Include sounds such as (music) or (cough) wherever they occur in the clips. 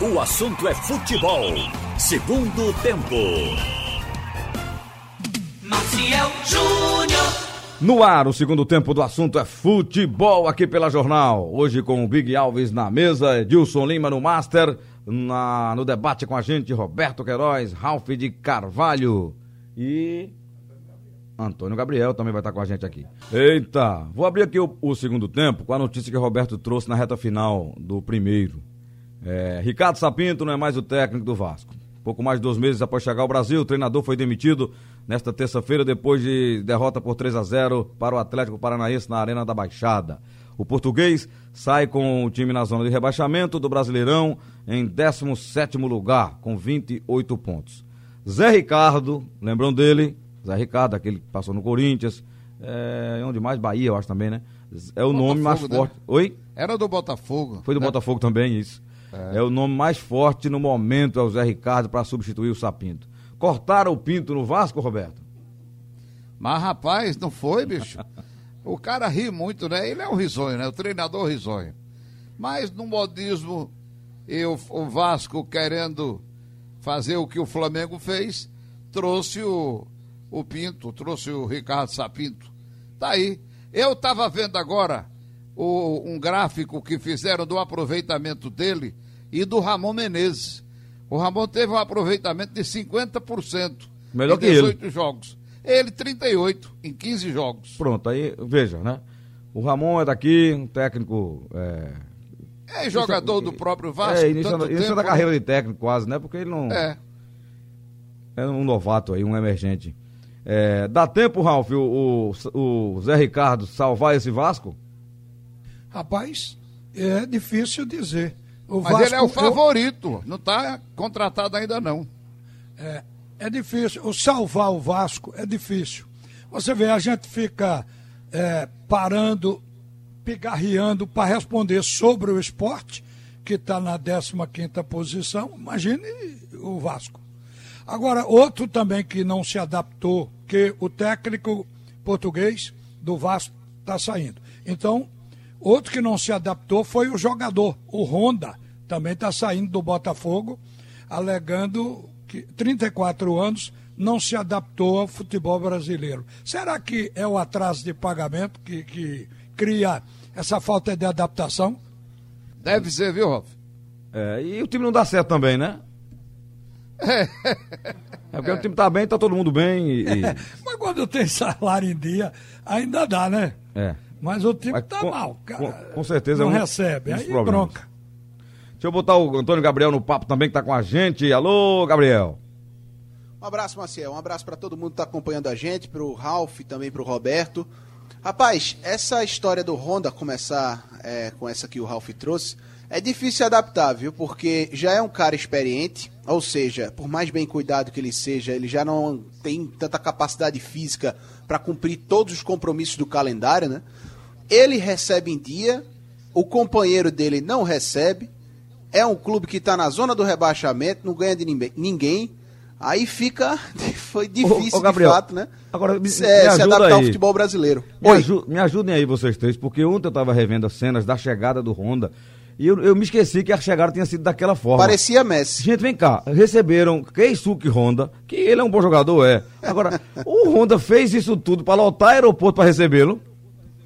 O assunto é futebol. Segundo tempo. Maciel Júnior. No ar, o segundo tempo do assunto é futebol aqui pela Jornal. Hoje com o Big Alves na mesa, Edilson Lima no Master, na, no debate com a gente, Roberto Queiroz, Ralph de Carvalho e Antônio Gabriel também vai estar com a gente aqui. Eita, vou abrir aqui o, o segundo tempo com a notícia que o Roberto trouxe na reta final do primeiro. É, Ricardo Sapinto não é mais o técnico do Vasco. Pouco mais de dois meses após chegar ao Brasil, o treinador foi demitido nesta terça-feira depois de derrota por 3 a 0 para o Atlético Paranaense na Arena da Baixada. O português sai com o time na zona de rebaixamento do Brasileirão em 17º lugar, com 28 pontos. Zé Ricardo, lembram dele? Zé Ricardo, aquele que passou no Corinthians, é, onde mais? Bahia, eu acho também, né? É o Botafogo, nome mais né? forte. Oi? Era do Botafogo. Foi do né? Botafogo também, isso. É. o nome mais forte no momento, é o Zé Ricardo, para substituir o Sapinto. Cortaram o Pinto no Vasco, Roberto? Mas, rapaz, não foi, bicho. o cara ri muito, né? Ele é um risonho, né? O treinador risonho. Mas, no modismo, e o, Vasco querendo fazer o que o Flamengo fez, trouxe o, o Pinto, trouxe o Ricardo Sapinto. Tá aí. Eu tava vendo agora o, um gráfico que fizeram do aproveitamento dele e do Ramon Menezes. O Ramon teve um aproveitamento de 50%. Melhor em que ele. 18 jogos. Ele 38 em 15 jogos. Pronto, aí veja, né? O Ramon é daqui, um técnico. É, É jogador do próprio Vasco. é início, tanto início tempo, da né? carreira de técnico, quase, né? Porque ele não. É. É um novato aí, um emergente. É, dá tempo, Ralf, o, o, o Zé Ricardo salvar esse Vasco? Rapaz, é difícil dizer. O Mas ele é o favorito. Não está contratado ainda, não. É, é difícil. O salvar o Vasco é difícil. Você vê, a gente fica é, parando, pigarreando para responder sobre o esporte, que está na 15 posição. Imagine o Vasco. Agora, outro também que não se adaptou, que o técnico português do Vasco está saindo. Então, outro que não se adaptou foi o jogador, o Honda, também está saindo do Botafogo, alegando que 34 anos não se adaptou ao futebol brasileiro. Será que é o atraso de pagamento que, que cria essa falta de adaptação? Deve ser, viu, Rolf? É, e o time não dá certo também, né? (laughs) É porque o time tá bem, tá todo mundo bem e. e- (laughs) Mas quando tem salário em dia, ainda dá, né? é. Mas o time Mas tá com- mal, cara. com- com certeza Não é um recebe, aí problemas. bronca. Deixa eu botar o Antônio Gabriel no papo também, que tá com a gente. Alô, Gabriel. Um abraço, Maciel. Um abraço para todo mundo que está acompanhando a gente, pro Ralph e também pro Roberto. Rapaz, essa história do Honda começar é, com essa que o Ralph trouxe, é difícil adaptar, viu? Porque já é um cara experiente, ou seja, por mais bem cuidado que ele seja, ele já não tem tanta capacidade física para cumprir todos os compromissos do calendário, né? Ele recebe em dia, o companheiro dele não recebe, é um clube que está na zona do rebaixamento, não ganha de ninguém-. Aí fica. (laughs) Foi difícil, Ô, ô, Gabriel, de fato, né? agora me- se, me é, se ajuda adaptar ao aí. futebol brasileiro. Me, aju- me ajudem aí vocês três, porque ontem eu tava revendo as cenas da chegada do Honda e eu, eu me esqueci que a chegada tinha sido daquela forma. Parecia Messi. Gente, vem cá, receberam Keisuke Honda, que ele é um bom jogador, é. Agora, (laughs) o Honda fez isso tudo para lotar aeroporto para recebê-lo.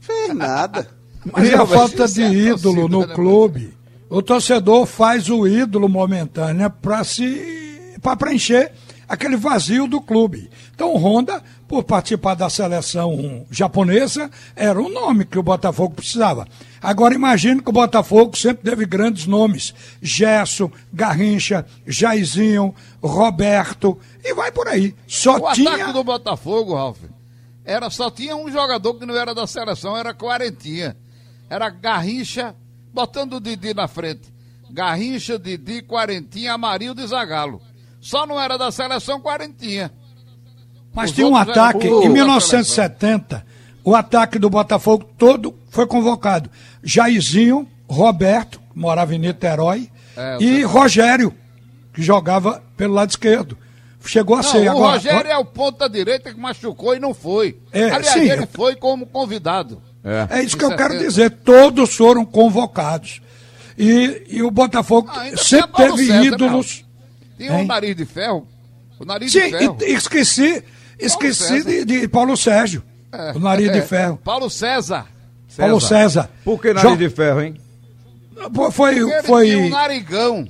Fez nada. Mas é a Realmente, falta de a ídolo no né, clube. O torcedor faz o ídolo momentâneo para se para preencher aquele vazio do clube. Então Honda, por participar da seleção japonesa, era um nome que o Botafogo precisava. Agora imagine que o Botafogo sempre teve grandes nomes: Gesso, Garrincha, Jairzinho, Roberto e vai por aí. Só O tinha ataque do Botafogo, Ralf, era, só tinha um jogador que não era da seleção, era Quarentinha. Era Garrincha, botando o Didi na frente. Garrincha, Didi, Quarentinha, Amarildo e Zagalo. Só não era da seleção Quarentinha. Mas Os tinha um outros eram ataque, em da 1970, o ataque do Botafogo todo foi convocado. Jairzinho, Roberto, que morava em Niterói, É, eu e sei. Rogério, que jogava pelo lado esquerdo. Chegou a Não, ser o agora. Rogério é o ponta direita que machucou e não foi. É, Aliás, sim. ele foi como convidado. É isso que eu quero 70. dizer, todos foram convocados. E, e o Botafogo Ah, sempre teve César, ídolos. Tinha um Hein? nariz de ferro. O nariz Sim, de ferro. e- esqueci, esqueci César. de, de Paulo Sérgio. É, o nariz é, de ferro. Paulo César. Paulo César. Por que nariz Jo- de ferro, hein? Foi, Ele tinha um foi, narigão.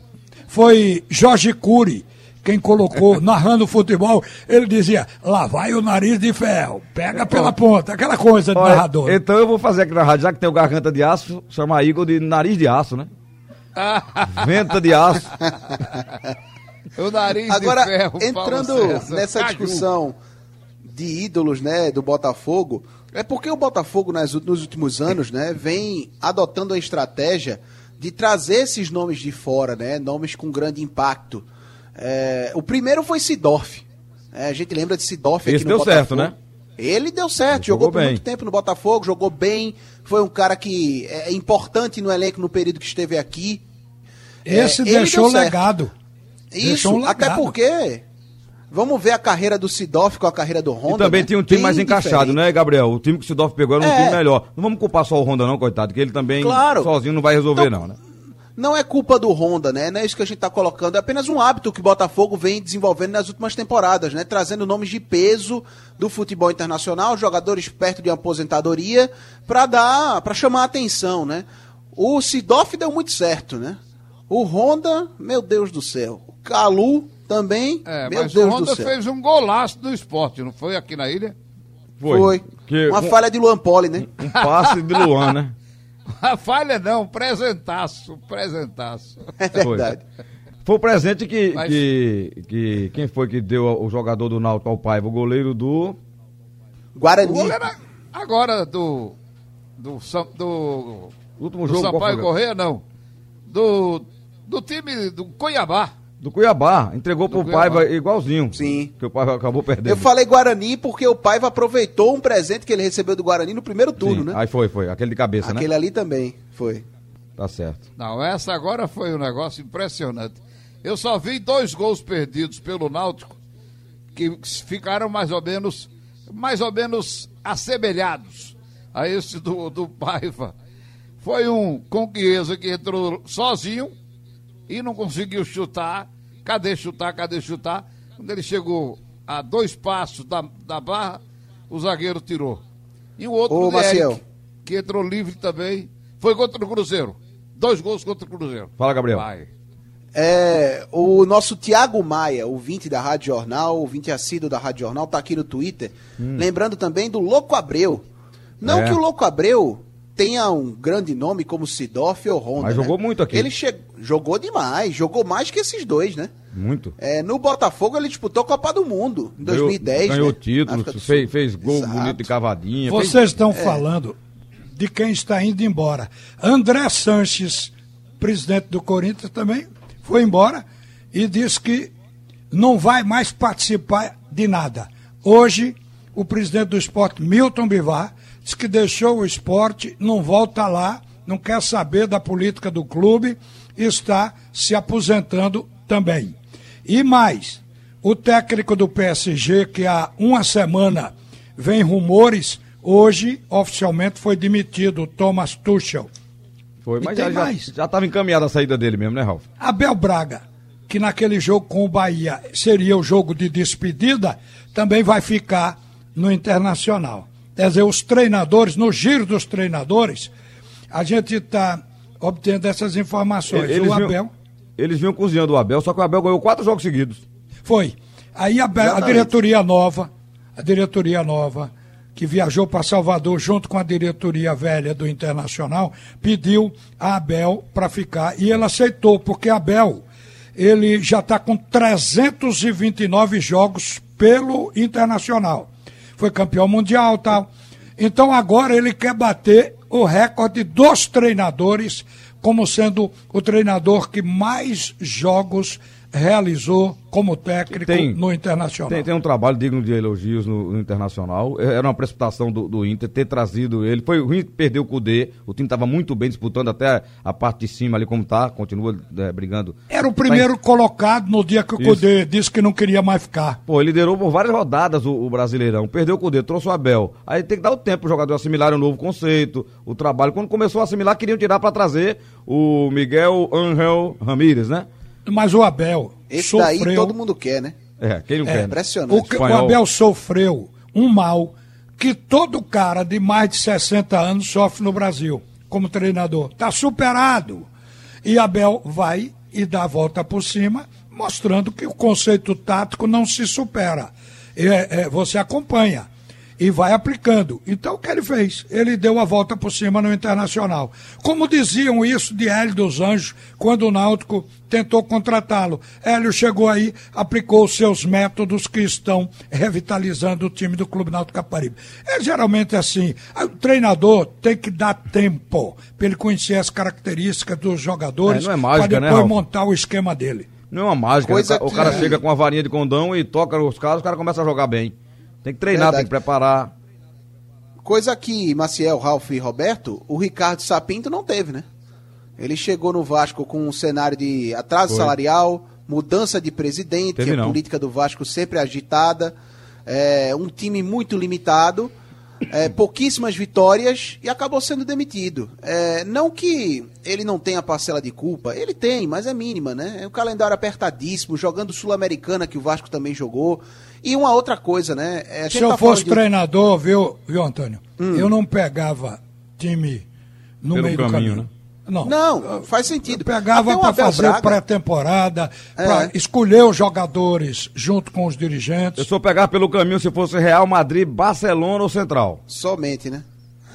foi Jorge Cury quem colocou, (laughs) narrando o futebol, ele dizia, lá vai o nariz de ferro, pega pela ponta, aquela coisa de Olha, narrador. então eu vou fazer aqui na rádio, já que tem o garganta de aço, chamar Igor de nariz de aço, né? (laughs) Venta de aço. o nariz Agora, de ferro. Paulo entrando César. nessa Caju. discussão de ídolos, né, do Botafogo, é porque o Botafogo nas, nos últimos anos, né, vem adotando a estratégia de trazer esses nomes de fora, né, nomes com grande impacto. É, o primeiro foi Sidorf. É, a gente lembra de Sidorf Esse aqui no deu Botafogo. certo, né? Ele deu certo, Ele jogou, jogou por bem. muito tempo no Botafogo, jogou bem, foi um cara que é importante no elenco no período que esteve aqui. Esse É, deixou legado. Isso, Deixou um até legado. porque. Vamos ver a carreira do Sidoff com a carreira do Honda. E também né? tinha um time Bem mais encaixado, diferente. né, Gabriel? O time que o Sidorf pegou era um É. time melhor. Não vamos culpar só o Honda, não, coitado, que ele também Claro. sozinho não vai resolver, Então, não, né? Não é culpa do Honda, né? Não é isso que a gente tá colocando. É apenas um hábito que o Botafogo vem desenvolvendo nas últimas temporadas, né? Trazendo nomes de peso do futebol internacional, jogadores perto de uma aposentadoria, para dar, para chamar a atenção, né? O Sidoff deu muito certo, né? O Honda, meu Deus do céu. O Calu também, É, meu mas Deus o do Honda céu. fez um golaço do esporte, não foi aqui na ilha? Foi. Que, Uma um, falha de Luan Poli, né? um passe de Luan, né? (laughs) (laughs) A falha não, presentaço, presentaço. É verdade. Foi o presente que, Mas- que, que. Quem foi que deu o jogador do Náutico ao Paiva? O goleiro do. O Guarani. goleiro agora do. Do, do, Último do jogo. qual Sampaio foi? Correia, não. Do, do time do Cuiabá. Do Cuiabá. Entregou pro Cuiabá. Paiva igualzinho. Sim. Que o Paiva acabou perdendo. Eu falei Guarani porque o Paiva aproveitou um presente que ele recebeu do Guarani no primeiro turno, Sim, né? Aí foi, foi. Aquele de cabeça, Aquele né? ali também foi. Tá certo. Não, essa agora foi um negócio impressionante. Eu só vi dois gols perdidos pelo Náutico que ficaram mais ou menos mais ou menos assemelhados a esse do, do Paiva. Foi um com Chiesa que entrou sozinho e não conseguiu chutar. Cadê chutar? Cadê chutar? Quando ele chegou a dois passos da, da barra, o zagueiro tirou. E o outro Ô, do Eric, Maciel. que entrou livre também, foi contra o Cruzeiro. Dois gols contra o Cruzeiro. Fala, Gabriel. Vai. É, o nosso Tiago Maia, ouvinte da Rádio Jornal, ouvinte assíduo da Rádio Jornal, tá aqui no Twitter. Lembrando também do Louco Abreu. Não É. que o Louco Abreu tenha um grande nome como Sidoff ou Honda. Mas né? jogou muito aqui. Ele che... jogou demais, jogou mais que esses dois, né? Muito. É, no Botafogo ele disputou a Copa do Mundo em 2010. Ganhou, ganhou né? títulos, África do fez, fez gol Exato. bonito de cavadinha. fez- Vocês estão É. falando de quem está indo embora. André Sanches, presidente do Corinthians, também foi embora e disse que não vai mais participar de nada. Hoje, o presidente do esporte, Milton Bivar, disse que deixou o esporte, não volta lá, não quer saber da política do clube, está se aposentando também. E mais, o técnico do PSG, que há uma semana vem rumores, hoje oficialmente foi demitido, o Thomas Tuchel. Foi, mas já, mais. já tava encaminhada a saída dele mesmo, né, Ralf? Abel Braga, que naquele jogo com o Bahia seria o jogo de despedida, também vai ficar no Internacional. Quer dizer, os treinadores, no giro dos treinadores, a gente está obtendo essas informações. Eles o vinham- Abel Eles vinham cozinhando o Abel, só que o Abel ganhou quatro jogos seguidos. foi. Aí a, a diretoria nova, a diretoria nova, que viajou para Salvador junto com a diretoria velha do Internacional, pediu a Abel para ficar e ele aceitou, porque Abel ele já está com 329 jogos pelo Internacional. Foi campeão mundial tal. Então agora ele quer bater o recorde dos treinadores como sendo o treinador que mais jogos realizou como técnico Tem- no Internacional. Tem, tem um trabalho digno de elogios no, no Internacional. É, Era uma precipitação do, do Inter ter trazido ele. Foi ruim perder o Cudê. O time estava muito bem disputando até a parte de cima ali como tá. Continua é, brigando. Era o primeiro colocado no dia que o Isso. Cudê disse que não queria mais ficar. Pô, ele liderou por várias rodadas o, o Brasileirão. Perdeu o Cudê, trouxe o Abel. Aí tem que dar o tempo pro jogador assimilar o novo conceito, o trabalho. Quando começou a assimilar, queriam tirar para trazer o Miguel Angel Ramírez, né? Mas o Abel Esse sofreu. daí todo mundo quer, né? É, não É, quer. Impressionante. O, que- o. Abel sofreu um mal que todo cara de mais de 60 anos sofre no Brasil, como treinador. Está superado. E Abel vai e dá a volta por cima, mostrando que o conceito tático não se supera. É, é, você acompanha e vai aplicando. Então, o que ele fez? Ele deu a volta por cima no Internacional. Como diziam isso de Hélio dos Anjos, quando o Náutico tentou contratá-lo. Hélio chegou aí, aplicou os seus métodos que estão revitalizando o time do Clube Náutico Caparibe. É geralmente assim, o treinador tem que dar tempo para ele conhecer as características dos jogadores É, é para né, depois Ralf? montar o esquema dele. Não é uma mágica. né? Coisa O ca- O que- cara chega com uma varinha de condão e toca os caras, os caras começam a jogar bem. Tem que treinar, Verdade. tem que preparar. Coisa que Maciel, Ralf e Roberto, o Ricardo Sapinto não teve, né? Ele chegou no Vasco com um cenário de atraso Foi. salarial, mudança de presidente, Teve a não. política do Vasco sempre agitada, é, um time muito limitado, é, pouquíssimas vitórias e acabou sendo demitido. É, não que ele não tenha parcela de culpa, ele tem, mas é mínima, né? É um calendário apertadíssimo, jogando Sul-Americana, que o Vasco também jogou. E uma outra coisa, né? É, Se eu tá fosse de- treinador, viu, viu, Antônio? Eu não pegava time no Pelo meio do caminho, caminho. né? Não. Não, faz sentido. Eu pegava para fazer pré-temporada, É. para escolher os jogadores junto com os Eu dirigentes. sou pegar pelo caminho se fosse Real Madrid, Barcelona ou Central. Somente, né?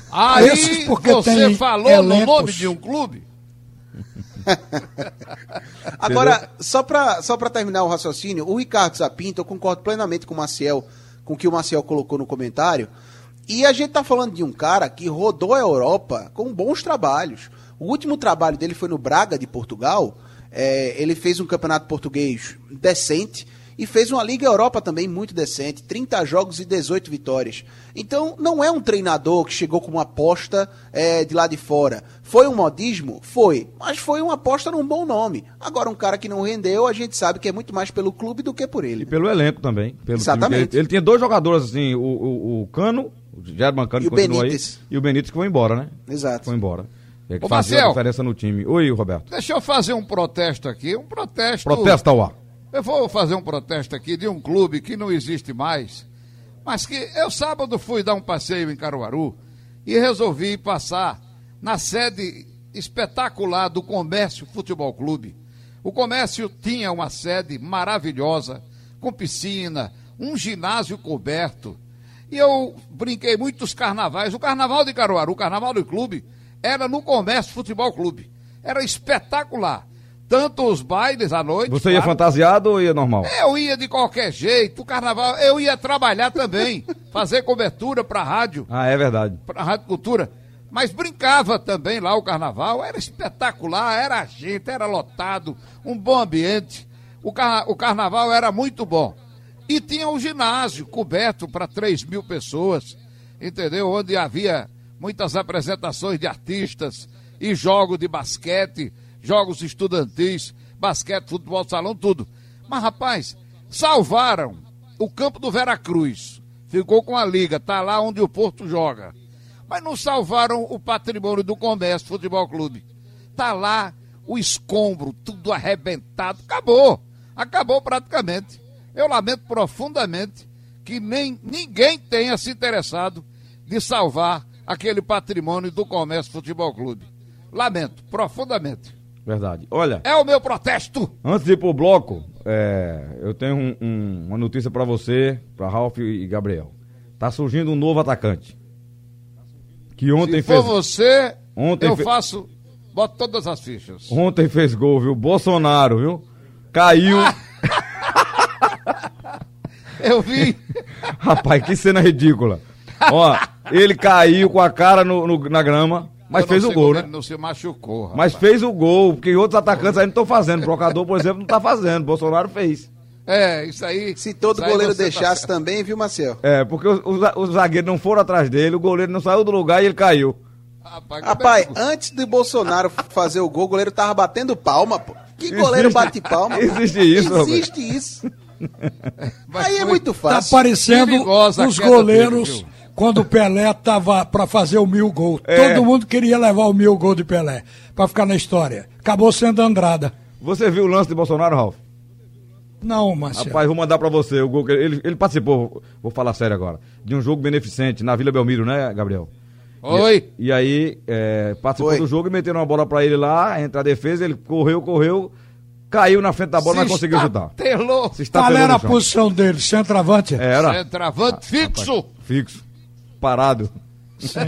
Aí Esses porque você tem falou no elencos. nome de um clube? (laughs) Agora, só pra, só pra terminar o raciocínio, o Ricardo Zapinto, eu concordo plenamente com o Maciel, com o que o Maciel colocou no comentário. E a gente tá falando de um cara que rodou a Europa com bons trabalhos. O último trabalho dele foi no Braga de Portugal. É, ele fez um campeonato português decente e fez uma Liga Europa também muito decente. 30 jogos e 18 vitórias. Então, não é um treinador que chegou com uma aposta é, de lá de fora. Foi um modismo? Foi. Mas foi uma aposta num bom nome. Agora, um cara que não rendeu, a gente sabe que é muito mais pelo clube do que por E ele. pelo elenco também. Pelo. Exatamente. Ele, ele tinha dois jogadores, assim, o, o, o Cano, o German Cano, E que o continua aí, Benítez. e o Benítez que foi embora, né? Exato. Foi embora. É que Ô, fazia Marcel. a diferença no time. Oi, Roberto. Deixa eu fazer um protesto aqui, um protesto. Protesta ao ar. Eu vou fazer um protesto aqui de um clube que não existe mais, mas que eu sábado fui dar um passeio em Caruaru e resolvi passar na sede espetacular do Comércio Futebol Clube. O comércio tinha uma sede maravilhosa, com piscina, um ginásio coberto. E eu brinquei muitos carnavais. O carnaval de Caruaru, o carnaval do clube, era no Comércio Futebol Clube. Era espetacular. Tanto os bailes à noite. Você ia claro, fantasiado ou ia normal? eu ia de qualquer jeito, o carnaval, eu ia trabalhar também, (laughs) fazer cobertura para rádio, Ah, é verdade. para Rádio Cultura. Mas brincava também lá o carnaval, era espetacular, era gente, era lotado, um bom ambiente. O, car- o carnaval era muito bom. E tinha um ginásio coberto para 3 mil pessoas, entendeu? Onde havia muitas apresentações de artistas e jogos de basquete, jogos estudantis, basquete, futebol de salão, tudo. Mas, rapaz, salvaram o campo do Veracruz. Ficou com a liga, tá lá onde o Porto joga. Mas não salvaram o patrimônio do Comércio Futebol Clube. Tá lá o escombro, tudo arrebentado. Acabou. Acabou praticamente. Eu lamento profundamente que nem ninguém tenha se interessado de salvar aquele patrimônio do Comércio Futebol Clube. Lamento profundamente. Verdade. Olha, É o meu protesto. antes de ir pro bloco, é, eu tenho um- um- uma notícia pra você, pra Ralf e Gabriel. Tá surgindo um novo atacante. Que ontem Se for fez, você, Ontem eu fe- faço, boto todas as fichas. ontem fez gol, viu? Bolsonaro, viu? Caiu. (laughs) Eu vi. Rapaz, que cena ridícula. Ó, ele caiu com a cara no, no- na grama, Mas fez o gol, né? Ele não se machucou. rapaz. Mas fez o gol, porque outros atacantes aí não estão fazendo. O Brocador, por exemplo, não está fazendo. Bolsonaro fez. É, isso aí. Se todo goleiro tá deixasse certo. também, viu, Marcel? É, porque os, os, os zagueiros não foram atrás dele, o goleiro não saiu do lugar e ele caiu. Rapaz, é Rapaz, que- antes de Bolsonaro fazer o gol, o goleiro tava batendo palma, pô. Que goleiro Existe- bate palma? existe isso. Existe isso. (laughs) Mas Aí é muito Tá fácil. parecendo Perigosa a os goleiros dele? Quando o Pelé tava para fazer o mil gol. É. Todo mundo queria levar o mil gol de Pelé para ficar na história. Acabou sendo Andrada. Você viu o lance de Bolsonaro, Ralf? Não, Marcelo. Rapaz, vou mandar pra você o gol que ele, ele participou, vou falar sério agora, de um jogo beneficente na Vila Belmiro, né, Gabriel? Oi. E aí, é, participou Foi. do jogo e meteram uma bola pra ele lá, entra a defesa, ele correu, correu, caiu na frente da bola, mas Se conseguiu chutar. estatelou. Se Qual era a posição dele? Centroavante? Era Centroavante fixo. fixo, parado. Sim.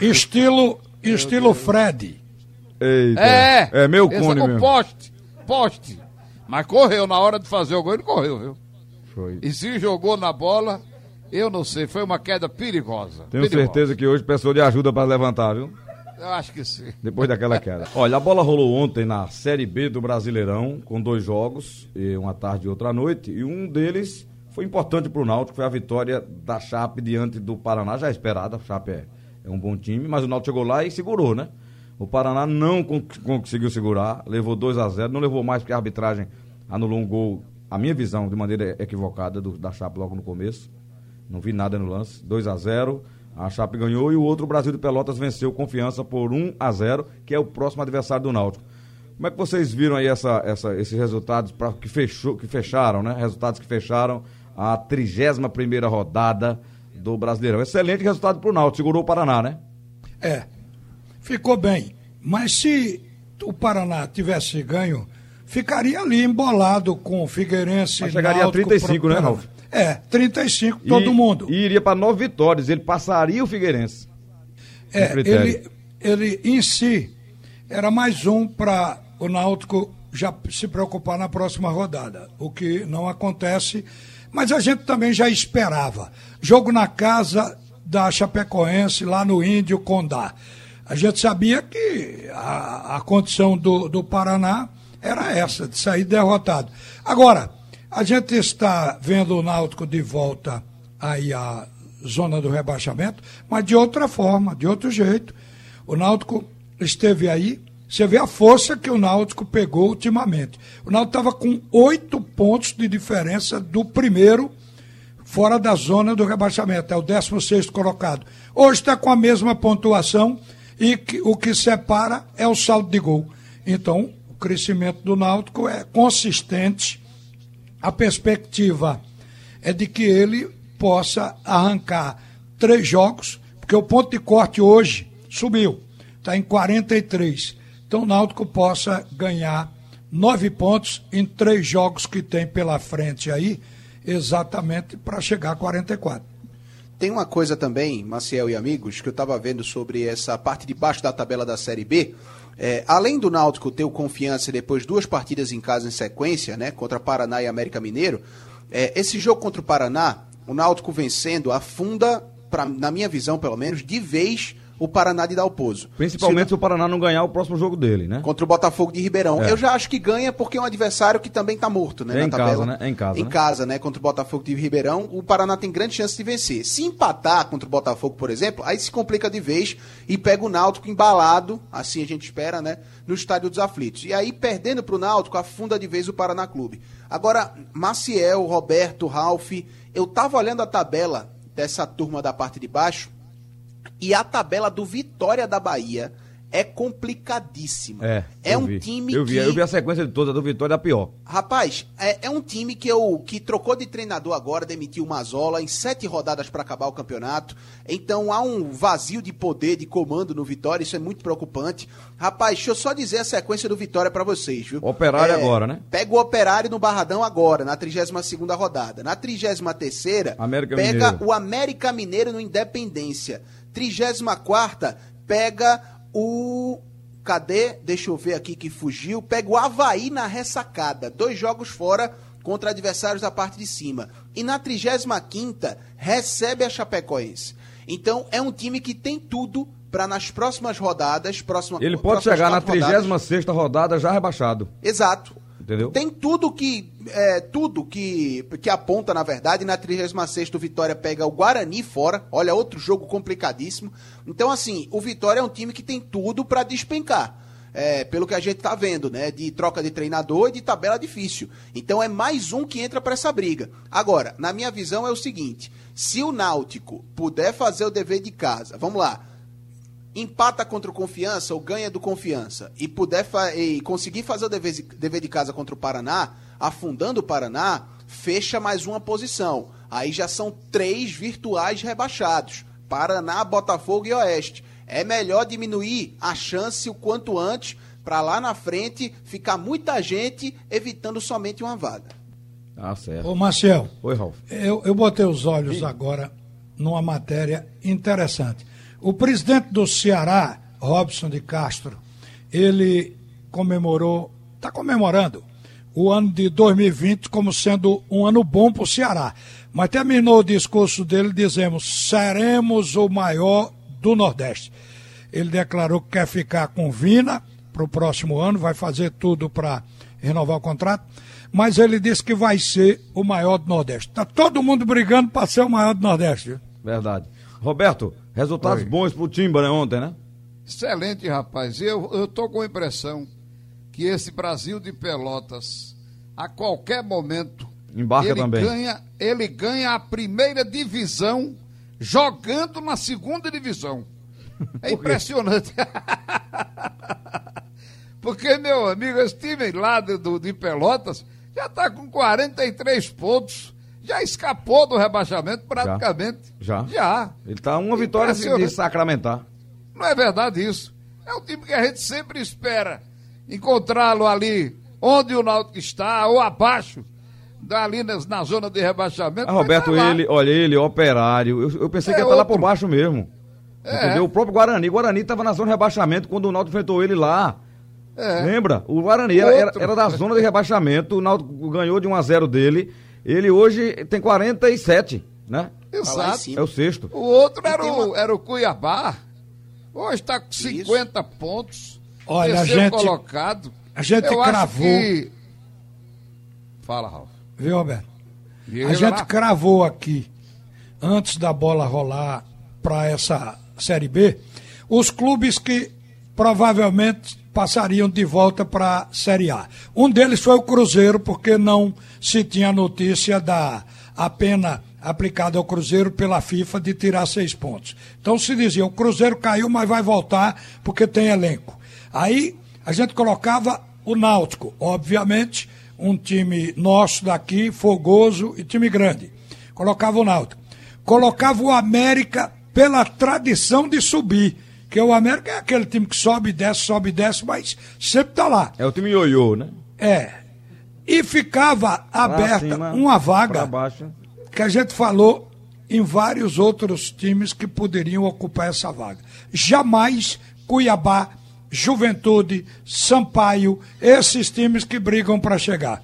estilo, estilo Fred. Eita. É. É meu cone mesmo. poste. Poste. Mas correu na hora de fazer o gol, ele correu, viu? Foi. E se jogou na bola, eu não sei, foi uma queda perigosa. Tenho perigosa. certeza que hoje precisou de ajuda pra levantar, viu? Eu acho que sim. Depois daquela queda. Olha, a bola rolou ontem na Série B do Brasileirão, com dois jogos, e uma tarde e outra noite, e um deles foi importante pro Náutico, foi a vitória da Chape diante do Paraná, já esperada, a Chape é, é um bom time, mas o Náutico chegou lá e segurou, né? O Paraná não con- conseguiu segurar, levou 2 a 0 não levou mais porque a arbitragem anulou um gol, a minha visão, de maneira equivocada do- da Chape logo no começo. Não vi nada no lance. 2 a 0 A Chape ganhou e o outro o Brasil de Pelotas venceu confiança por 1 a 0 que é o próximo adversário do Náutico. Como é que vocês viram aí essa, essa, esses resultados pra, que, fechou, que fecharam, né? Resultados que fecharam a 31 primeira rodada do Brasileirão. Excelente resultado pro Náutico, segurou o Paraná, né? É. Ficou bem. Mas se o Paraná tivesse ganho, ficaria ali embolado com o Figueirense. Mas chegaria a Náutico, 35, né, Paraná. Ralf? É, 35, todo E- mundo. E iria para nove vitórias, ele passaria o Figueirense. É, ele, ele em si era mais um para o Náutico já se preocupar na próxima rodada, o que não acontece, mas a gente também já esperava. Jogo na casa da Chapecoense, lá no Índio Condá. A gente sabia que a, a condição do, do Paraná era essa, de sair derrotado. Agora, a gente está vendo o Náutico de volta aí à zona do rebaixamento, mas de outra forma, de outro jeito. O Náutico esteve aí, você vê a força que o Náutico pegou ultimamente. O Náutico estava com oito pontos de diferença do primeiro fora da zona do rebaixamento, é o 16 colocado. Hoje está com a mesma pontuação e que- o que separa é o saldo de gol. Então, o crescimento do Náutico é consistente. A perspectiva é de que ele possa arrancar três jogos, porque o ponto de corte hoje subiu, está em 43. Então o Náutico possa ganhar nove pontos em três jogos que tem pela frente aí, exatamente para chegar a 44. Tem uma coisa também, Maciel e amigos, que eu estava vendo sobre essa parte de baixo da tabela da Série B. É, além do Náutico ter o confiança depois duas partidas em casa em sequência, né, contra Paraná e América Mineiro, é, esse jogo contra o Paraná, o Náutico vencendo, afunda, pra, na minha visão pelo menos, de vez o Paraná de Dalpozo. Principalmente se o Paraná não ganhar o próximo jogo dele, né? contra o Botafogo de Ribeirão. É. Eu já acho que ganha porque é um adversário que também está morto, né? É em tabela. casa, né? É em casa, Em né? casa, né? Contra o Botafogo de Ribeirão, o Paraná tem grande chance de vencer. Se empatar contra o Botafogo, por exemplo, aí se complica de vez e pega o Náutico embalado, assim a gente espera, né? No Estádio dos Aflitos. E aí, perdendo para o Náutico, afunda de vez o Paraná Clube. Agora, Maciel, Roberto, Ralph, eu tava olhando a tabela dessa turma da parte de baixo e a tabela do Vitória da Bahia é complicadíssima. É. É eu um vi. time eu vi, que. Eu vi a sequência de toda do Vitória da pior. Rapaz, é, é um time que, eu, que trocou de treinador agora, demitiu o Mazola em sete rodadas para acabar o campeonato. Então há um vazio de poder, de comando no Vitória, isso é muito preocupante. Rapaz, deixa eu só dizer a sequência do Vitória para vocês, viu? Operário agora, né? Pega o Operário no Barradão agora, na 32ª rodada. Na 33ª, América pega Mineiro. o América Mineiro no Independência. 34ª, pega o Cadê? Deixa eu ver aqui que fugiu. Pega o Havaí na ressacada. Dois jogos fora contra adversários da parte de cima. E na 35 recebe a Chapecoense. Então é um time que tem tudo para nas próximas rodadas, próxima, Ele pode chegar na quatro rodadas- 36 rodada já rebaixado. Exato. Entendeu? Tem tudo que é, tudo que, que aponta, na verdade, na 36 o Vitória pega o Guarani fora. Olha, outro jogo complicadíssimo. Então, assim, o Vitória é um time que tem tudo para despencar. É, pelo que a gente tá vendo, né? De troca de treinador e de tabela difícil. Então é mais um que entra para essa briga. Agora, na minha visão é o seguinte: se o Náutico puder fazer o dever de casa, vamos lá, empata contra o Confiança ou ganha do Confiança e puder fa- e conseguir fazer o dever de, dever de casa contra o Paraná, afundando o Paraná, fecha mais uma posição. Aí já são três virtuais rebaixados: Paraná, Botafogo e Oeste. É melhor diminuir a chance o quanto antes para lá na frente ficar muita gente evitando somente uma vaga. Ah, certo. Ô, Marcel, Oi, Ralf. eu, eu botei os olhos agora numa matéria interessante. O presidente do Ceará, Robson de Castro, ele comemorou, está comemorando o ano de 2020 como sendo um ano bom para o Ceará. Mas terminou o discurso dele dizendo: seremos o maior do Nordeste. Ele declarou que quer ficar com Vina para o próximo ano, vai fazer tudo para renovar o contrato, mas ele disse que vai ser o maior do Nordeste. Está todo mundo brigando para ser o maior do Nordeste. Verdade. Roberto, resultados Oi. bons pro Timba, né, ontem, né? Excelente, rapaz. Eu, eu tô com a impressão que esse Brasil de Pelotas, a qualquer momento, Embarca ele também. ganha, ele ganha a primeira divisão jogando na segunda divisão. (laughs) É impressionante. (laughs) Porque, meu amigo, esse time lá do, de Pelotas já está com 43 pontos. Já escapou do rebaixamento praticamente. Já. Já. Ele tá uma vitória de, de sacramentar. Não é verdade isso. É um time que a gente sempre espera encontrá-lo ali onde o Náutico está, ou abaixo, dali na, na zona de rebaixamento. Ah, Roberto, tá lá. ele, olha, ele, operário. Eu, eu pensei É que ia estar lá outro. por baixo mesmo. É. Entendeu? O próprio Guarani. O Guarani estava na zona de rebaixamento quando o Náutico enfrentou ele lá. É. Lembra? O Guarani era, era da zona de rebaixamento. O Náutico ganhou de 1 a 0 dele. Ele hoje tem 47, né? Tá Exato. cima. É o sexto. O outro era o, uma- era o Cuiabá. Hoje está com 50 pontos. Olha, a terceiro gente- colocado. a gente Eu cravou. que- Fala, Ralf. Viu, Roberto? Diga A gente lá. cravou aqui, antes da bola rolar para essa Série B, os clubes que provavelmente passariam de volta para a Série A. Um deles foi o Cruzeiro, porque não se tinha notícia da a pena aplicada ao Cruzeiro pela FIFA de tirar seis pontos. Então se dizia, o Cruzeiro caiu, mas vai voltar porque tem elenco. Aí a gente colocava o Náutico, obviamente, um time nosso daqui, fogoso e time grande. Colocava o Náutico. Colocava o América pela tradição de subir. Que o América é aquele time que sobe e desce, sobe e desce, mas sempre está lá. É o time ioiô, né? É. E ficava aberta cima, uma vaga baixo. que a gente falou em vários outros times que poderiam ocupar essa vaga. Jamais Cuiabá, Juventude, Sampaio, esses times que brigam para chegar.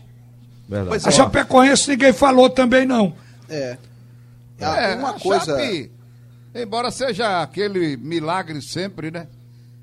Verdade. Pois A é. Chapecoense ninguém falou também não. É. É, uma coisa. Chape, embora seja aquele milagre sempre, né?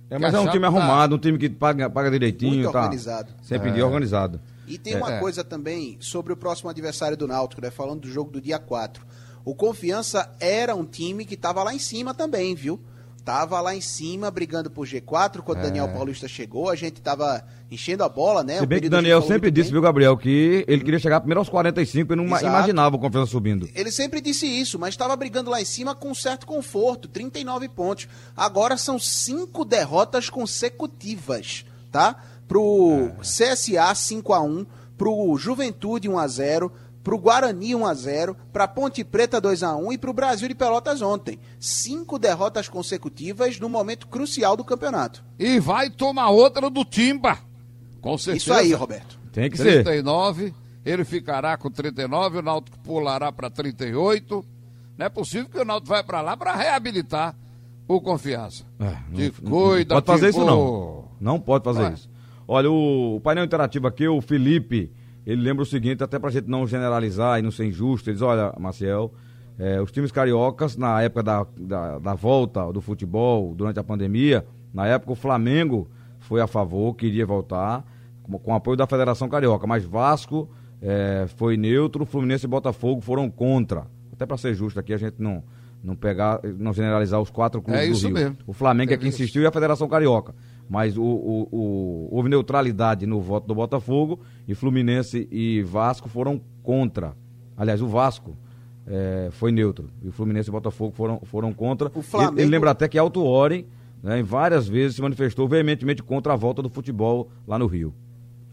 É, mas é um time tá- arrumado, um time que paga, paga direitinho. Muito tá organizado. Sempre É. dia organizado. E tem uma É. coisa também sobre o próximo adversário do Náutico, né? Falando do jogo do dia 4. O Confiança era um time que estava lá em cima também, viu? Tava lá em cima brigando por G4 quando o Daniel Paulista chegou, a gente tava enchendo a bola, né? Se O bem que o Daniel sempre disse, bem. viu, Gabriel, que ele queria chegar primeiro aos 45 e não Exato. imaginava o confiança subindo. Ele sempre disse isso, mas estava brigando lá em cima com certo conforto, 39 pontos. Agora são cinco derrotas consecutivas, tá? Pro CSA 5 a 1, pro Juventude 1 a 0, pro Guarani 1 a 0, pra Ponte Preta 2 a 1 e pro Brasil de Pelotas ontem. Cinco derrotas consecutivas no momento crucial do campeonato. E vai tomar outra do Timba. Com certeza. Isso aí, Roberto. Tem que ser. 39, ele ficará com 39, o Náutico pulará para 38. Não é possível que o Náutico vai para lá para reabilitar o Confiança. É, Te não- cuida, não pode fazer isso Timbu. não. Não pode fazer isso. Olha, o, o painel interativo aqui, o Felipe, ele lembra o seguinte, até pra gente não generalizar e não ser injusto, ele diz, olha, Maciel, É, os times cariocas, na época da, da, da, volta do futebol, durante a pandemia, na época o Flamengo foi a favor, queria voltar, com, com apoio da Federação Carioca, mas Vasco é, foi neutro, Fluminense e Botafogo foram contra. Até para ser justo aqui, a gente não, não pegar, não generalizar os quatro clubes é do Rio. Mesmo. O Flamengo é, é quem insistiu e a Federação Carioca. Mas o, o, o, houve neutralidade no voto do Botafogo e Fluminense e Vasco foram contra. Aliás, o Vasco é, foi neutro. E o Fluminense e Botafogo foram, foram contra. O Flamengo... ele, ele lembra até que Alto Ori, né, em várias vezes, se manifestou veementemente contra a volta do futebol lá no Rio.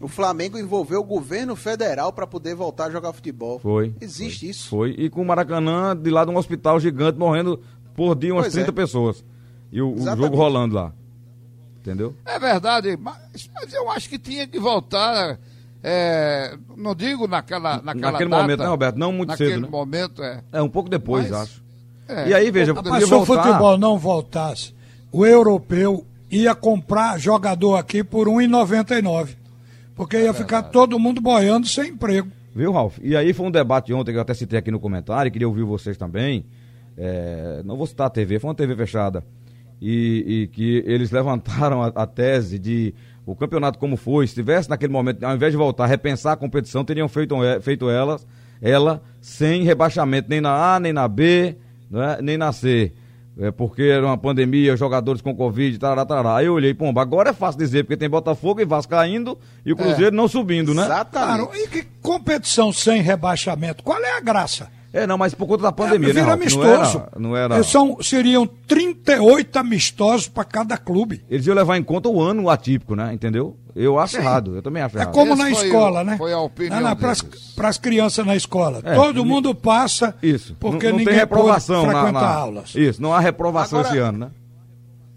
O Flamengo envolveu o governo federal para poder voltar a jogar futebol. Foi. Existe foi, isso. Foi. E com o Maracanã, de lá de um hospital gigante, morrendo por dia umas Pois 30 é. pessoas. E o, o jogo rolando lá. Entendeu? É verdade, mas, mas eu acho que tinha que voltar. é, não digo naquela, naquela Naquele data, momento, né, Roberto? Não muito naquele cedo, né? momento, é. É, um pouco depois, Mas- acho. é. E aí, veja, Mas se o voltar... futebol não voltasse, o europeu ia comprar jogador aqui por R$ 1,99. Porque ia ficar todo mundo boiando sem emprego. Viu, Ralf? E aí foi um debate ontem que eu até citei aqui no comentário, queria ouvir vocês também. É, não vou citar a TV, foi uma TV fechada. E, e que eles levantaram a, a tese de o campeonato como foi, se tivesse naquele momento, ao invés de voltar a repensar a competição, teriam feito, é, feito elas, ela sem rebaixamento nem na A, nem na B, né, nem na C. É porque era uma pandemia, jogadores com Covid, tarará, tarará. Aí eu olhei, pomba, agora é fácil dizer, porque tem Botafogo e Vasco caindo e o Cruzeiro não subindo, né? Exatamente. Claro, e que competição sem rebaixamento? Qual é a graça? É, não, mas por conta da pandemia, é, né, vira? Não amistoso. era, não era... São, seriam 38 amistosos para cada clube. Eles iam levar em conta o ano atípico, né? Entendeu? Eu acho errado, eu também acho É errado. como Esse na foi escola, o- né? foi a opinião Para deles. as crianças na escola. É, Todo ni- mundo passa Isso. porque não, não ninguém tem reprovação pôde na, frequentar na- aulas. Isso, não há reprovação Agora- esse ano, né?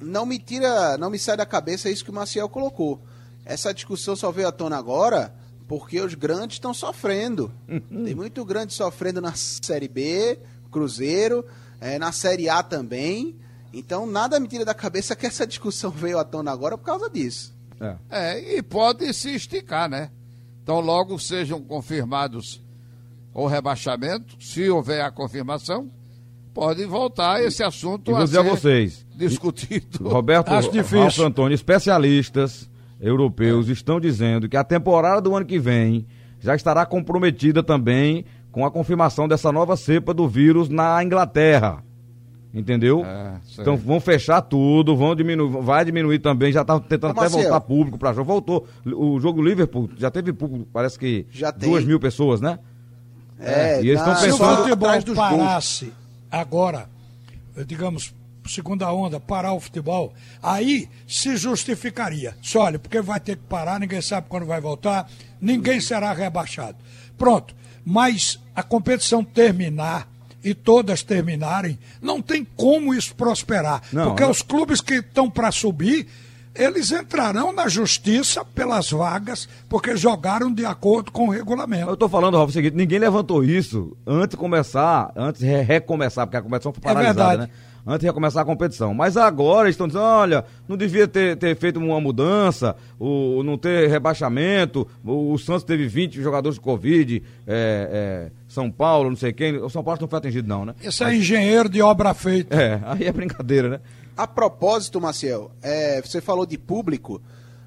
não me tira, não me sai da cabeça isso que o Maciel colocou. Essa discussão só veio à tona agora porque os grandes estão sofrendo. Uhum. Tem muito grande sofrendo na Série B, Cruzeiro, eh, na Série A também. Então nada me tira da cabeça que essa discussão (laughs) veio à tona agora por causa disso. É. É, e pode se esticar, né? Então, logo sejam confirmados o rebaixamento, se houver a confirmação, pode voltar esse assunto E a ser vocês, discutido. Roberto Acho difícil. Ralf Antônio, especialistas europeus estão dizendo que a temporada do ano que vem já estará comprometida também com a confirmação dessa nova cepa do vírus na Inglaterra. Entendeu? É, então vão fechar tudo, vão diminuir, vai diminuir também, já está tentando Ô, até Marcelo. voltar público para jogo. Voltou. O jogo do Liverpool já teve público, parece que Já tem. duas mil pessoas, né? É, e eles estão Se o pensando- só futebol atrás dos gols. parasse agora, digamos, segunda onda, parar o futebol, aí se justificaria. Se olha, porque vai ter que parar, ninguém sabe quando vai voltar, ninguém será rebaixado. Pronto. Mas a competição terminar e todas terminarem, não tem como isso prosperar. Não, porque não. os clubes que estão para subir, eles entrarão na justiça pelas vagas, porque jogaram de acordo com o regulamento. Eu tô falando, Ralf, o seguinte, ninguém levantou isso antes de começar, antes de re- recomeçar, porque a competição foi É paralisada, verdade. né? Antes de recomeçar a competição. Mas agora eles estão dizendo, olha, não devia ter, ter feito uma mudança, o, não ter rebaixamento, o, o Santos teve 20 jogadores de Covid, é, é, São Paulo, não sei quem, o São Paulo não foi atingido não, né? Esse é engenheiro de obra feita. É, (laughs) aí é brincadeira, né? A propósito, Maciel, é, você falou de público.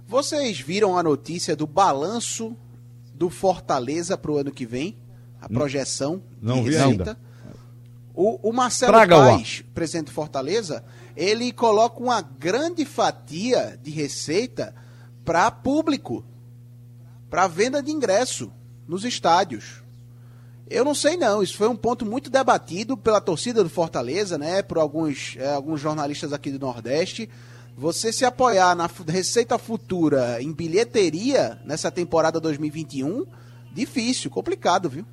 Vocês viram a notícia do balanço do Fortaleza para o ano que vem? A projeção Não de vi receita? ainda. O, o Marcelo Traga-o lá. Paes, presidente do Fortaleza, ele coloca uma grande fatia de receita para público, para venda de ingresso nos estádios. Eu não sei não, isso foi um ponto muito debatido pela torcida do Fortaleza, né, por alguns, eh, alguns jornalistas aqui do Nordeste. Você se apoiar na receita futura em bilheteria nessa temporada 2021, difícil, complicado, viu?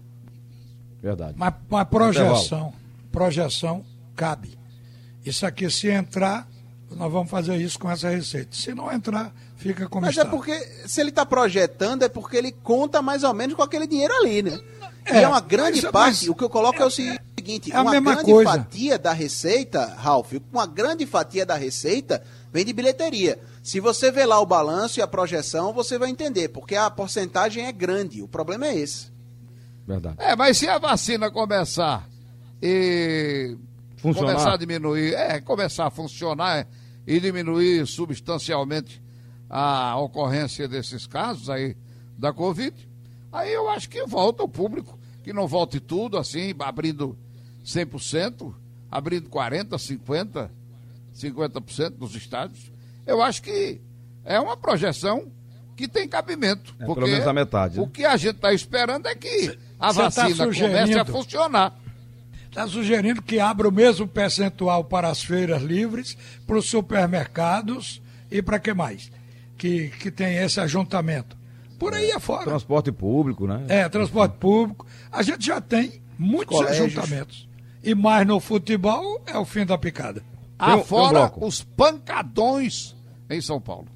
Verdade. Mas, mas projeção, projeção cabe. Isso aqui, se entrar, nós vamos fazer isso com essa receita. Se não entrar, fica como Mas está. é porque, se ele está projetando, é porque ele conta mais ou menos com aquele dinheiro ali, né? É, e é uma grande mas- parte, o que eu coloco é o seguinte, é a uma mesma grande coisa. fatia da receita, Ralf, uma grande fatia da receita vem de bilheteria. Se você vê lá o balanço e a projeção, você vai entender, porque a porcentagem é grande, o problema é esse. Verdade. É, mas se a vacina começar e Funcionar. começar a diminuir, é, começar a funcionar e diminuir substancialmente a ocorrência desses casos aí da Covid, aí eu acho que volta o público, que não volte tudo assim, abrindo 100%, abrindo 40%, 50%, 50% dos estádios. Eu acho que é uma projeção que tem cabimento. É, porque pelo menos a metade, né? O que a gente está esperando é que a Cê tá vacina comece a funcionar. Está sugerindo que abra o mesmo percentual para as feiras livres, para os supermercados e para que mais? Que, que tem esse ajuntamento. Por aí afora. Transporte público, né? É, transporte público. A gente já tem muitos Colégios. ajuntamentos. E mais no futebol é o fim da picada. Afora os pancadões em São Paulo.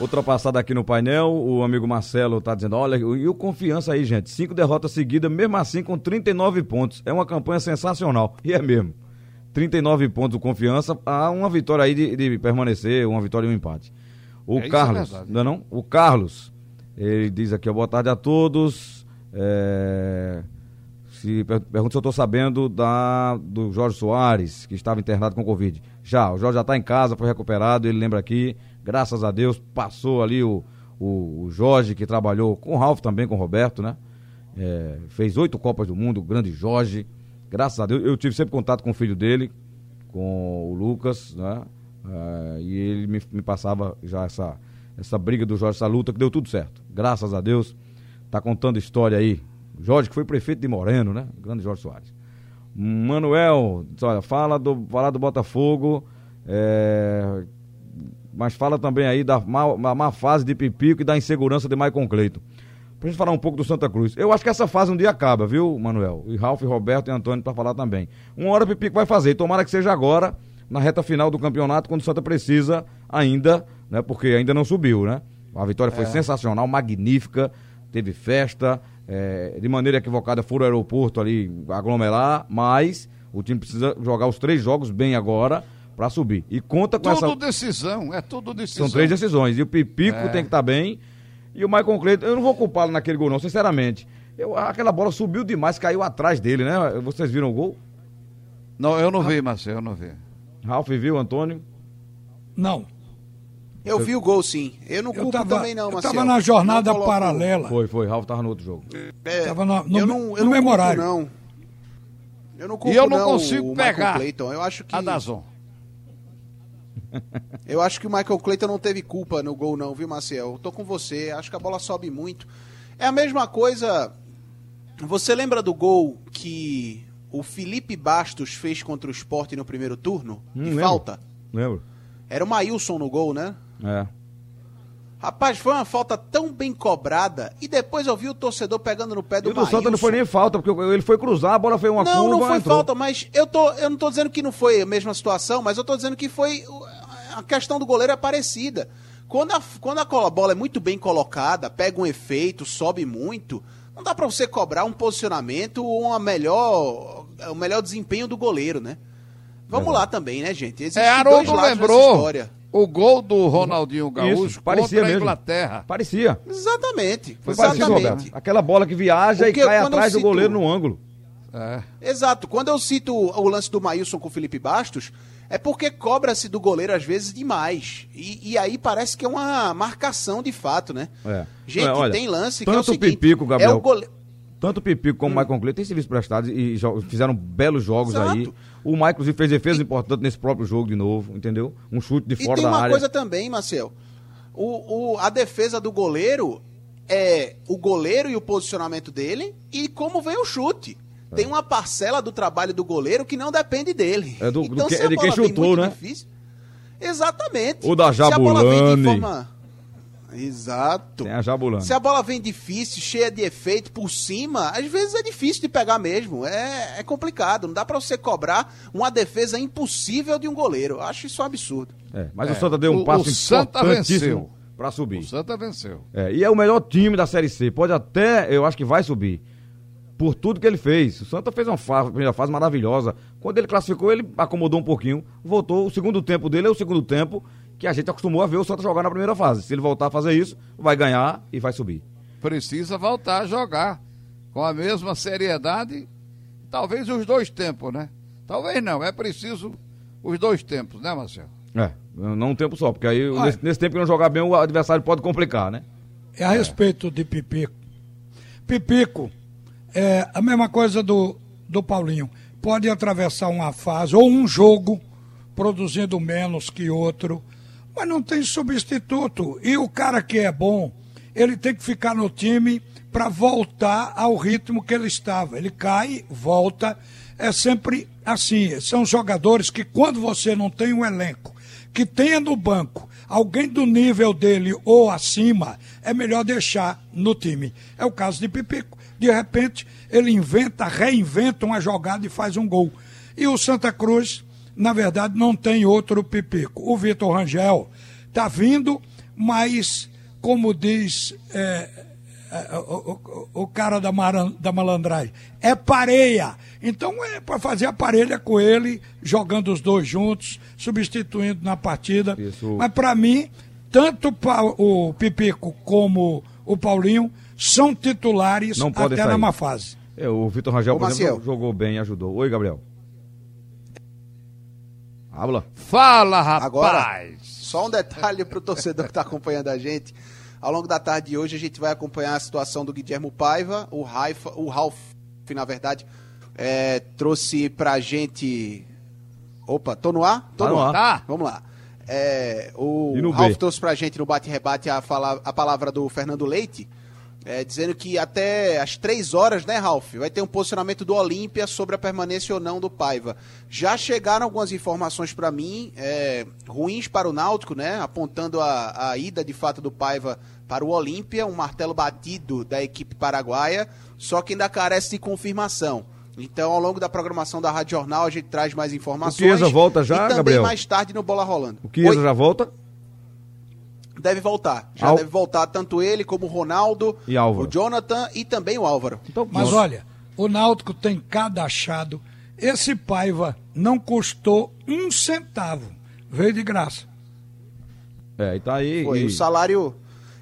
Outra passada aqui no painel, o amigo Marcelo tá dizendo, olha, e o confiança aí, gente, cinco derrotas seguidas, mesmo assim com 39 pontos. É uma campanha sensacional, e é mesmo. 39 pontos o confiança, há uma vitória aí de, de permanecer, uma vitória e um empate. O É, é Carlos, verdade. não é não? O Carlos, ele diz aqui, ó, boa tarde a todos. É, se per- pergunta se eu estou sabendo da, do Jorge Soares, que estava internado com Covid. Já, o Jorge já está em casa, foi recuperado, ele lembra aqui, graças a Deus, passou ali o, o, o Jorge, que trabalhou com o Ralf também, com o Roberto, né? É, fez oito Copas do Mundo, o grande Jorge. Graças a Deus, eu tive sempre contato com o filho dele, com o Lucas, né? É, e ele me, me passava já essa, essa briga do Jorge, essa luta, que deu tudo certo. Graças a Deus, tá contando história aí. Jorge, que foi prefeito de Moreno, né? O grande Jorge Soares. Manuel, olha, fala do, fala do Botafogo, é, mas fala também aí da má, má- fase de Pipico e da insegurança de Maicon Cleiton. Pra gente falar um pouco do Santa Cruz. Eu acho que essa fase um dia acaba, viu, Manuel? E Ralf, Roberto e Antônio pra falar também. Uma hora o Pipico vai fazer. Tomara que seja agora, na reta final do campeonato, quando o Santa precisa ainda, né? Porque ainda não subiu, né? A vitória foi sensacional, magnífica, teve festa, é, de maneira equivocada foram ao aeroporto ali aglomerar, mas o time precisa jogar os três jogos bem agora pra subir. E conta com essa... Tudo decisão, é tudo decisão. São três decisões. E o Pipico É. tem que estar bem. E o Michael Cleiton, eu não vou culpá-lo naquele gol, não, sinceramente. Eu, aquela bola subiu demais, caiu atrás dele, né? Vocês viram o gol? Não, eu não vi, Marcelo, eu não vi. Ralf viu, Antônio? Não. Eu vi o gol, sim. Eu não Eu culpo estava também, não, eu Marcelo. tava na jornada paralela. Foi, foi. Ralf tava no outro jogo. É, Tava no- no- eu não, eu no não mesmo culpo, não. Eu não culpo, E eu não não, consigo pegar Clayton. Eu acho que A Dazon. Eu acho que o Michael Clayton não teve culpa no gol não, viu, Marcel? Eu tô com você. Acho que a bola sobe muito. É a mesma coisa. Você lembra do gol que o Felipe Bastos fez contra o Sport no primeiro turno? Hum, de lembro. falta? Lembro? Era o Maílson no gol, né? É. Rapaz, foi uma falta tão bem cobrada e depois eu vi o torcedor pegando no pé E do o do Santa não Maílson. foi nem falta, porque ele foi cruzar, a bola fez uma não, curva. não foi entrou. falta, mas eu, tô, eu não tô dizendo que não foi a mesma situação, mas eu tô dizendo que foi. A questão do goleiro é parecida. Quando a, quando a bola é muito bem colocada, pega um efeito, sobe muito, não dá pra você cobrar um posicionamento ou uma melhor, o melhor desempenho do goleiro, né? Vamos lá também, né, gente? Existem É, dois Haroldo lembrou história. o gol do Ronaldinho Gaúcho Isso, parecia contra a mesmo. Inglaterra. Parecia. Exatamente. Foi parecido, exatamente. Roberto. Aquela bola que viaja Porque e cai atrás do cito- goleiro no ângulo. É. Exato. Quando eu cito o lance do Maílson com o Felipe Bastos, é porque cobra-se do goleiro às vezes demais. E, e aí parece que é uma marcação de fato, né? É. Gente, É, olha, tem lance que é o tanto o seguinte, Pipico, Gabriel, É o. Tanto o Pipico como o Michael Cleiton têm serviço prestado e fizeram belos jogos Exato. aí. O Michael, inclusive, fez defesa importante nesse próprio jogo de novo, entendeu? Um chute de E fora tem da uma área. coisa também, Marcel. O, o- a defesa do goleiro é o goleiro e o posicionamento dele e como vem o chute. Tem uma parcela do trabalho do goleiro que não depende dele. É do- do então, que- se é a de quem bola vem chutou, né? Difícil, exatamente. O da Se a bola vem de Jabulani. forma- Exato. Tem a Jabulani. Se a bola vem difícil, cheia de efeito por cima, às vezes é difícil de pegar mesmo. É, é complicado. Não dá pra você cobrar uma defesa impossível de um goleiro. Eu acho isso um absurdo. É, mas É, o Santa deu um o- passo o Santa venceu. pra O subir. Santa venceu. É, e é o melhor time da Série C. Pode até, eu acho que vai subir. Por tudo que ele fez. O Santa fez uma fase, primeira fase maravilhosa. Quando ele classificou, ele acomodou um pouquinho. Voltou. O segundo tempo dele é o segundo tempo que a gente acostumou a ver o Santa jogar na primeira fase. Se ele voltar a fazer isso, vai ganhar e vai subir. Precisa voltar a jogar com a mesma seriedade, talvez os dois tempos, né? Talvez não, é preciso os dois tempos, né, Marcelo? É, não um tempo só, porque aí nesse, nesse, tempo que não jogar bem o adversário pode complicar, né? É a respeito de Pipico. Pipico é a mesma coisa do, do Paulinho. Pode atravessar uma fase ou um jogo produzindo menos que outro, mas não tem substituto. E o cara que é bom, ele tem que ficar no time para voltar ao ritmo que ele estava. Ele cai, volta. É sempre assim. São jogadores que, quando você não tem um elenco que tenha no banco alguém do nível dele ou acima, é melhor deixar no time. É o caso de Pipico. De repente, ele inventa, reinventa uma jogada e faz um gol. E o Santa Cruz, na verdade, não tem outro Pipico. O Vitor Rangel está vindo, mas, como diz é, é, o, o, o, cara da, maran, da malandragem, é pareia. Então é para fazer a parelha com ele, jogando os dois juntos, substituindo na partida. Isso. Mas para mim, tanto o Pipico como o Paulinho são titulares Não até sair. na má fase. É, o Vitor Rangel, por exemplo, jogou bem e ajudou. Oi, Gabriel. Habla. Fala, rapaz! Agora, só um detalhe para o torcedor que está acompanhando a gente. Ao longo da tarde de hoje, a gente vai acompanhar a situação do Guilherme Paiva. O, Raifa, o Ralf, na verdade, é, trouxe pra gente. Opa, tô no ar? Tô tá no ar. Tá. Vamos lá. É, o Ralf trouxe pra gente no bate-rebate a, a palavra do Fernando Leite é, dizendo que até às três horas, né, Ralf, vai ter um posicionamento do Olímpia sobre a permanência ou não do Paiva. Já chegaram algumas informações para mim, é, ruins para o Náutico, né, apontando a, a ida de fato do Paiva para o Olímpia, um martelo batido da equipe paraguaia, só que ainda carece de confirmação. Então, ao longo da programação da Rádio Jornal, a gente traz mais informações. O Chiesa volta já, e também Gabriel? mais tarde no Bola Rolando. O Chiesa já volta? Deve voltar. Já Al... deve voltar tanto ele como o Ronaldo, e o Jonathan e também o Álvaro. Então, mas olha, o Náutico tem cada achado. Esse Paiva não custou um centavo. Veio de graça. É, e tá aí. Foi, e... o salário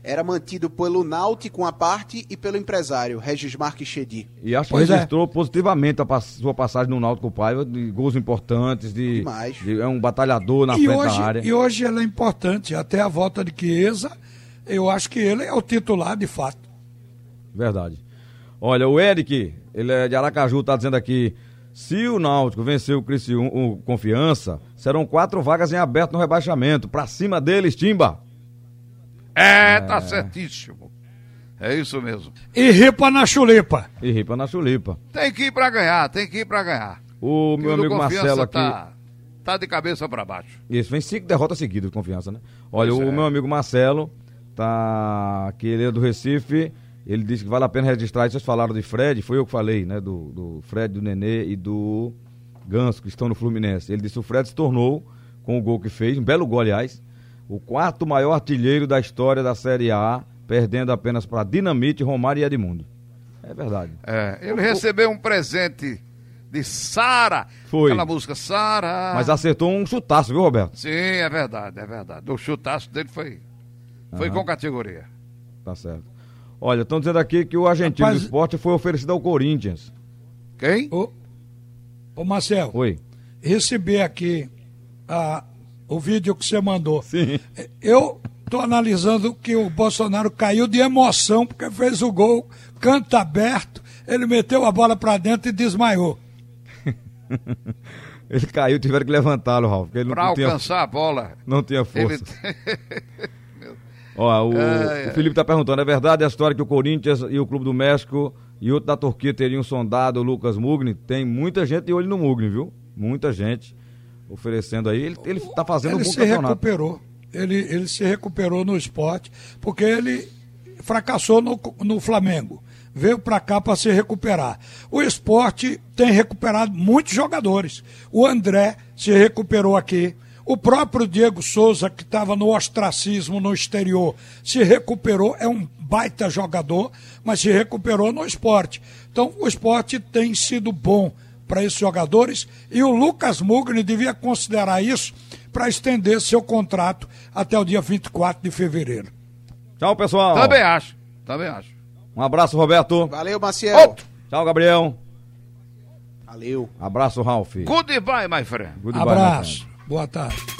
era mantido pelo Náutico uma parte e pelo empresário, Regis Marques Chedi. E acho que pois é. registrou é. positivamente a sua passagem no Náutico Paiva, de gols importantes, de, de, é um batalhador na e frente hoje, da área. E hoje ele é importante, até a volta de Chiesa, eu acho que ele é o titular de fato. Verdade. Olha, o Eric, ele é de Aracaju, tá dizendo aqui, se o Náutico vencer o Criciúma, o Confiança, serão quatro vagas em aberto no rebaixamento. Pra cima deles, Timba. É, tá certíssimo. É isso mesmo. E ripa na chulipa. E ripa na chulipa. Tem que ir pra ganhar, tem que ir pra ganhar. O meu amigo Marcelo aqui. Tá, tá de cabeça para baixo. Isso, vem cinco derrotas seguidas de confiança, né? Olha, pois o é. meu amigo Marcelo tá. que ele é do Recife. Ele disse que vale a pena registrar. Vocês falaram de Fred, foi eu que falei, né? Do, do Fred, do Nenê e do Ganso, que estão no Fluminense. Ele disse que o Fred se tornou, com o gol que fez, um belo gol, aliás, o quarto maior artilheiro da história da Série A, perdendo apenas para Dinamite, Romário e Edmundo. É verdade. É, ele recebeu um presente de Sara. Foi. Aquela música Sara. Mas acertou um chutaço, viu, Roberto? Sim, é verdade, é verdade. O chutaço dele foi, foi uhum. com categoria. Tá certo. Olha, estão dizendo aqui que o argentino Rapaz... do esporte foi oferecido ao Corinthians. Quem? Ô, ô Marcel. Oi. Recebi aqui a, o vídeo que você mandou. Sim. Eu estou analisando que o Bolsonaro caiu de emoção porque fez o gol, canto aberto, ele meteu a bola para dentro e desmaiou. (laughs) ele caiu, tiveram que levantá-lo, Ralf. Para alcançar tinha, a bola. Não tinha força. (laughs) Ele... Ó, o, é, o Felipe está perguntando, é verdade a história que o Corinthians e o Clube do México e outro da Turquia teriam sondado o Lucas Mugni? Tem muita gente de olho no Mugni, viu? Muita gente oferecendo aí. Ele, ele tá fazendo ele um bom se campeonato. recuperou. Ele, ele se recuperou no esporte, porque ele fracassou no, no Flamengo. Veio para cá para se recuperar. O esporte tem recuperado muitos jogadores. O André se recuperou aqui. O próprio Diego Souza, que estava no ostracismo no exterior, se recuperou, é um baita jogador, mas se recuperou no esporte. Então, o esporte tem sido bom para esses jogadores e o Lucas Mugni devia considerar isso para estender seu contrato até o dia 24 de fevereiro. Tchau, pessoal. Também acho. Também acho. Um abraço, Roberto. Valeu, Maciel. Tchau, Gabriel. Valeu. Abraço, Ralf. Goodbye, my friend. Goodbye, my Abraço. friend. Boa tarde.